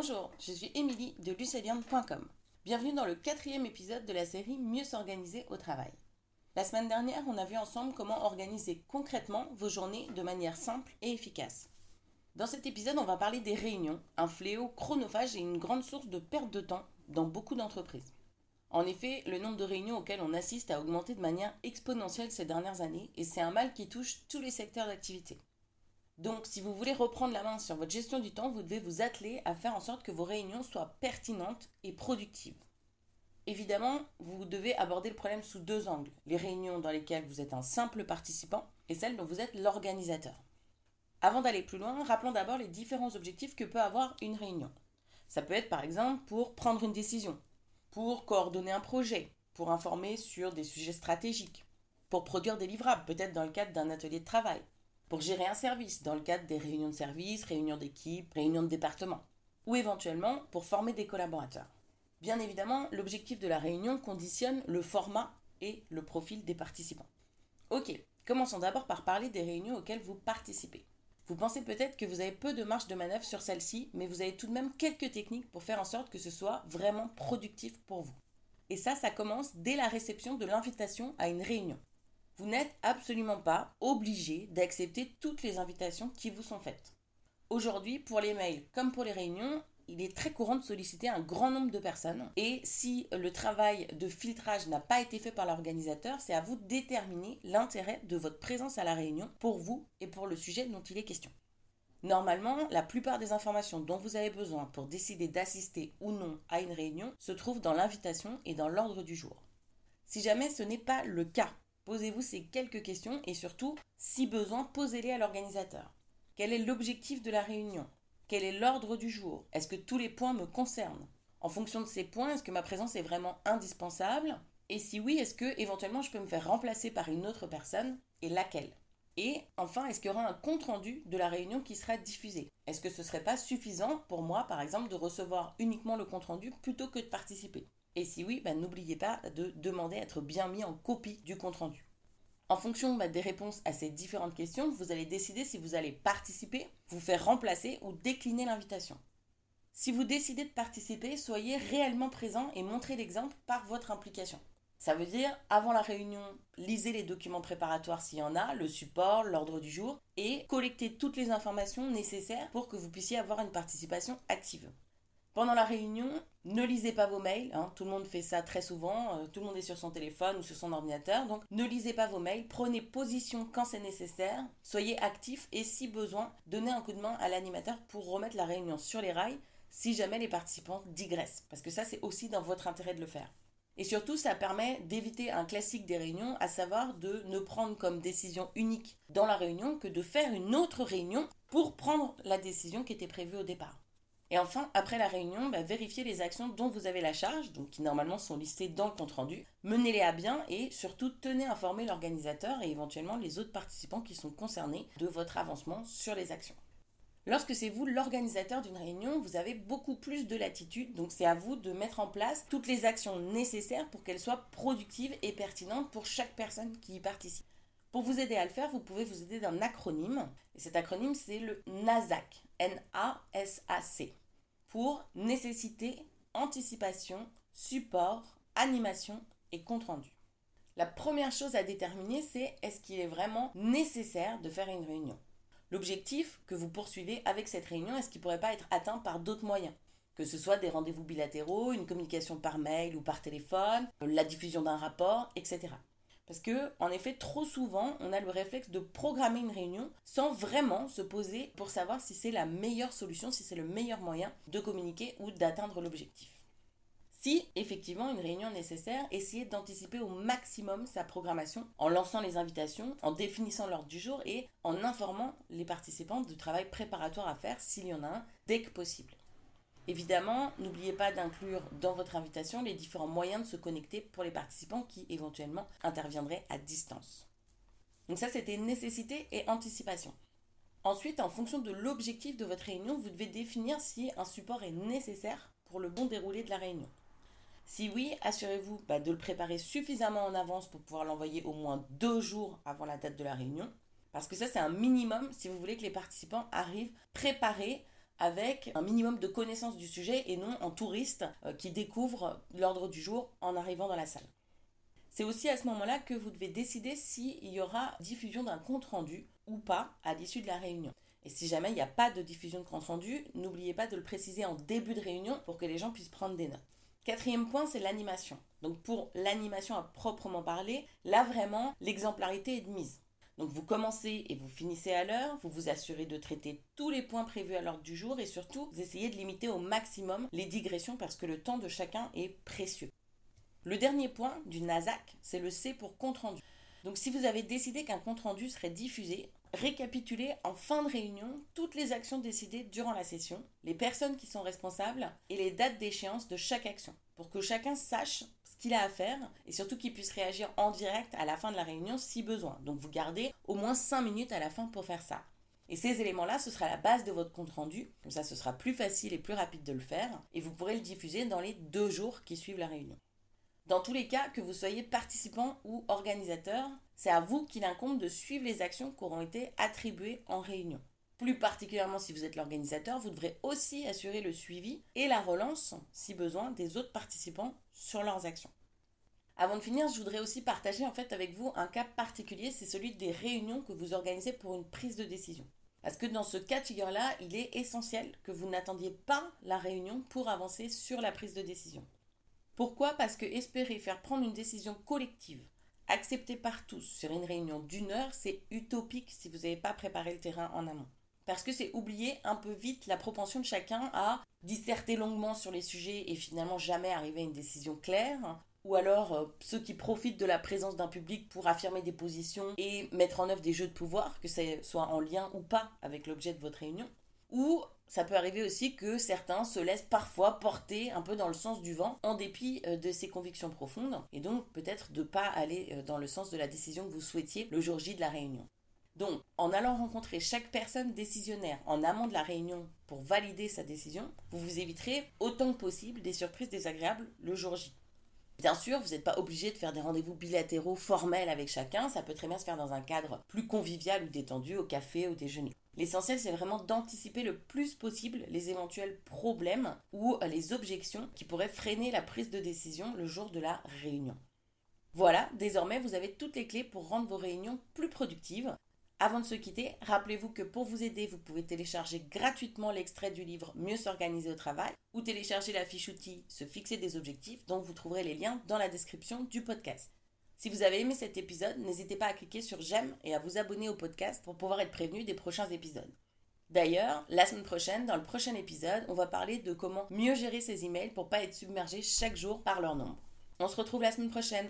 Bonjour, je suis Émilie de lucelian.com. Bienvenue dans le quatrième épisode de la série Mieux s'organiser au travail. La semaine dernière, on a vu ensemble comment organiser concrètement vos journées de manière simple et efficace. Dans cet épisode, on va parler des réunions, un fléau chronophage et une grande source de perte de temps dans beaucoup d'entreprises. En effet, le nombre de réunions auxquelles on assiste a augmenté de manière exponentielle ces dernières années et c'est un mal qui touche tous les secteurs d'activité. Donc, si vous voulez reprendre la main sur votre gestion du temps, vous devez vous atteler à faire en sorte que vos réunions soient pertinentes et productives. Évidemment, vous devez aborder le problème sous deux angles. Les réunions dans lesquelles vous êtes un simple participant et celles dont vous êtes l'organisateur. Avant d'aller plus loin, rappelons d'abord les différents objectifs que peut avoir une réunion. Ça peut être par exemple pour prendre une décision, pour coordonner un projet, pour informer sur des sujets stratégiques, pour produire des livrables, peut-être dans le cadre d'un atelier de travail, pour gérer un service dans le cadre des réunions de service, réunions d'équipe, réunions de département, ou éventuellement pour former des collaborateurs. Bien évidemment, l'objectif de la réunion conditionne le format et le profil des participants. Ok, commençons d'abord par parler des réunions auxquelles vous participez. Vous pensez peut-être que vous avez peu de marge de manœuvre sur celle-ci, mais vous avez tout de même quelques techniques pour faire en sorte que ce soit vraiment productif pour vous. Et ça, ça commence dès la réception de l'invitation à une réunion. Vous n'êtes absolument pas obligé d'accepter toutes les invitations qui vous sont faites. Aujourd'hui, pour les mails comme pour les réunions, il est très courant de solliciter un grand nombre de personnes. Et si le travail de filtrage n'a pas été fait par l'organisateur, c'est à vous de déterminer l'intérêt de votre présence à la réunion pour vous et pour le sujet dont il est question. Normalement, la plupart des informations dont vous avez besoin pour décider d'assister ou non à une réunion se trouvent dans l'invitation et dans l'ordre du jour. Si jamais ce n'est pas le cas, Posez-vous ces quelques questions et surtout, si besoin, posez-les à l'organisateur. Quel est l'objectif de la réunion? Quel est l'ordre du jour? Est-ce que tous les points me concernent? En fonction de ces points, est-ce que ma présence est vraiment indispensable? Et si oui, est-ce que éventuellement je peux me faire remplacer par une autre personne? Et laquelle? Et enfin, est-ce qu'il y aura un compte-rendu de la réunion qui sera diffusé? Est-ce que ce ne serait pas suffisant pour moi, par exemple, de recevoir uniquement le compte-rendu plutôt que de participer? Et si oui, bah, n'oubliez pas de demander à être bien mis en copie du compte-rendu. En fonction bah, des réponses à ces différentes questions, vous allez décider si vous allez participer, vous faire remplacer ou décliner l'invitation. Si vous décidez de participer, soyez réellement présent et montrez l'exemple par votre implication. Ça veut dire, avant la réunion, lisez les documents préparatoires s'il y en a, le support, l'ordre du jour, et collectez toutes les informations nécessaires pour que vous puissiez avoir une participation active. Pendant la réunion, ne lisez pas vos mails. Hein. tout le monde fait ça très souvent. Euh, tout le monde est sur son téléphone ou sur son ordinateur. Donc ne lisez pas vos mails. Prenez position quand c'est nécessaire. Soyez actif et si besoin, donnez un coup de main à l'animateur pour remettre la réunion sur les rails si jamais les participants digressent. Parce que ça, c'est aussi dans votre intérêt de le faire. Et surtout, ça permet d'éviter un classique des réunions, à savoir de ne prendre comme décision unique dans la réunion que de faire une autre réunion pour prendre la décision qui était prévue au départ. Et enfin, après la réunion, bah, vérifiez les actions dont vous avez la charge, donc qui normalement sont listées dans le compte-rendu. Menez-les à bien et surtout tenez informer l'organisateur et éventuellement les autres participants qui sont concernés de votre avancement sur les actions. Lorsque c'est vous l'organisateur d'une réunion, vous avez beaucoup plus de latitude, donc c'est à vous de mettre en place toutes les actions nécessaires pour qu'elles soient productives et pertinentes pour chaque personne qui y participe. Pour vous aider à le faire, vous pouvez vous aider d'un acronyme. Et cet acronyme, c'est le NASAC. N-A-S-A-C. Pour nécessité, anticipation, support, animation et compte rendu. La première chose à déterminer, c'est est-ce qu'il est vraiment nécessaire de faire une réunion L'objectif que vous poursuivez avec cette réunion, est-ce qu'il ne pourrait pas être atteint par d'autres moyens? Que ce soit des rendez-vous bilatéraux, une communication par mail ou par téléphone, la diffusion d'un rapport, etc. Parce que, en effet, trop souvent, on a le réflexe de programmer une réunion sans vraiment se poser pour savoir si c'est la meilleure solution, si c'est le meilleur moyen de communiquer ou d'atteindre l'objectif. Si effectivement une réunion est nécessaire, essayez d'anticiper au maximum sa programmation en lançant les invitations, en définissant l'ordre du jour et en informant les participants du travail préparatoire à faire s'il y en a un dès que possible. Évidemment, n'oubliez pas d'inclure dans votre invitation les différents moyens de se connecter pour les participants qui éventuellement interviendraient à distance. Donc ça, c'était nécessité et anticipation. Ensuite, en fonction de l'objectif de votre réunion, vous devez définir si un support est nécessaire pour le bon déroulé de la réunion. Si oui, assurez-vous bah, de le préparer suffisamment en avance pour pouvoir l'envoyer au moins deux jours avant la date de la réunion. Parce que ça, c'est un minimum si vous voulez que les participants arrivent préparés avec un minimum de connaissance du sujet et non en touriste euh, qui découvre l'ordre du jour en arrivant dans la salle. C'est aussi à ce moment-là que vous devez décider s'il y aura diffusion d'un compte-rendu ou pas à l'issue de la réunion. Et si jamais il n'y a pas de diffusion de compte-rendu, n'oubliez pas de le préciser en début de réunion pour que les gens puissent prendre des notes. Quatrième point, c'est l'animation. Donc pour l'animation à proprement parler, là vraiment, l'exemplarité est de mise. Donc vous commencez et vous finissez à l'heure, vous vous assurez de traiter tous les points prévus à l'ordre du jour et surtout, vous essayez de limiter au maximum les digressions parce que le temps de chacun est précieux. Le dernier point du NASAC, c'est le C pour compte rendu. Donc si vous avez décidé qu'un compte rendu serait diffusé, récapitulez en fin de réunion toutes les actions décidées durant la session, les personnes qui sont responsables et les dates d'échéance de chaque action, pour que chacun sache qu'il a à faire et surtout qu'il puisse réagir en direct à la fin de la réunion si besoin. Donc vous gardez au moins 5 minutes à la fin pour faire ça. Et ces éléments-là, ce sera la base de votre compte rendu. Comme ça, ce sera plus facile et plus rapide de le faire. Et vous pourrez le diffuser dans les deux jours qui suivent la réunion. Dans tous les cas, que vous soyez participant ou organisateur, c'est à vous qu'il incombe de suivre les actions qui auront été attribuées en réunion. Plus particulièrement si vous êtes l'organisateur, vous devrez aussi assurer le suivi et la relance, si besoin, des autres participants sur leurs actions. Avant de finir, je voudrais aussi partager en fait avec vous un cas particulier, c'est celui des réunions que vous organisez pour une prise de décision. Parce que dans ce cas de figure-là, il est essentiel que vous n'attendiez pas la réunion pour avancer sur la prise de décision. Pourquoi? Parce que espérer faire prendre une décision collective, acceptée par tous sur une réunion d'une heure, c'est utopique si vous n'avez pas préparé le terrain en amont. Parce que c'est oublier un peu vite la propension de chacun à disserter longuement sur les sujets et finalement jamais arriver à une décision claire, ou alors euh, ceux qui profitent de la présence d'un public pour affirmer des positions et mettre en œuvre des jeux de pouvoir, que ce soit en lien ou pas avec l'objet de votre réunion, ou ça peut arriver aussi que certains se laissent parfois porter un peu dans le sens du vent en dépit euh, de ses convictions profondes et donc peut-être de ne pas aller euh, dans le sens de la décision que vous souhaitiez le jour J de la réunion. Donc, en allant rencontrer chaque personne décisionnaire en amont de la réunion pour valider sa décision, vous vous éviterez autant que possible des surprises désagréables le jour J. Bien sûr, vous n'êtes pas obligé de faire des rendez-vous bilatéraux formels avec chacun, ça peut très bien se faire dans un cadre plus convivial ou détendu, au café, au déjeuner. L'essentiel, c'est vraiment d'anticiper le plus possible les éventuels problèmes ou les objections qui pourraient freiner la prise de décision le jour de la réunion. Voilà, désormais, vous avez toutes les clés pour rendre vos réunions plus productives. Avant de se quitter, rappelez-vous que pour vous aider, vous pouvez télécharger gratuitement l'extrait du livre Mieux s'organiser au travail ou télécharger la fiche outil Se fixer des objectifs dont vous trouverez les liens dans la description du podcast. Si vous avez aimé cet épisode, n'hésitez pas à cliquer sur j'aime et à vous abonner au podcast pour pouvoir être prévenu des prochains épisodes. D'ailleurs, la semaine prochaine, dans le prochain épisode, on va parler de comment mieux gérer ses emails pour pas être submergé chaque jour par leur nombre. On se retrouve la semaine prochaine.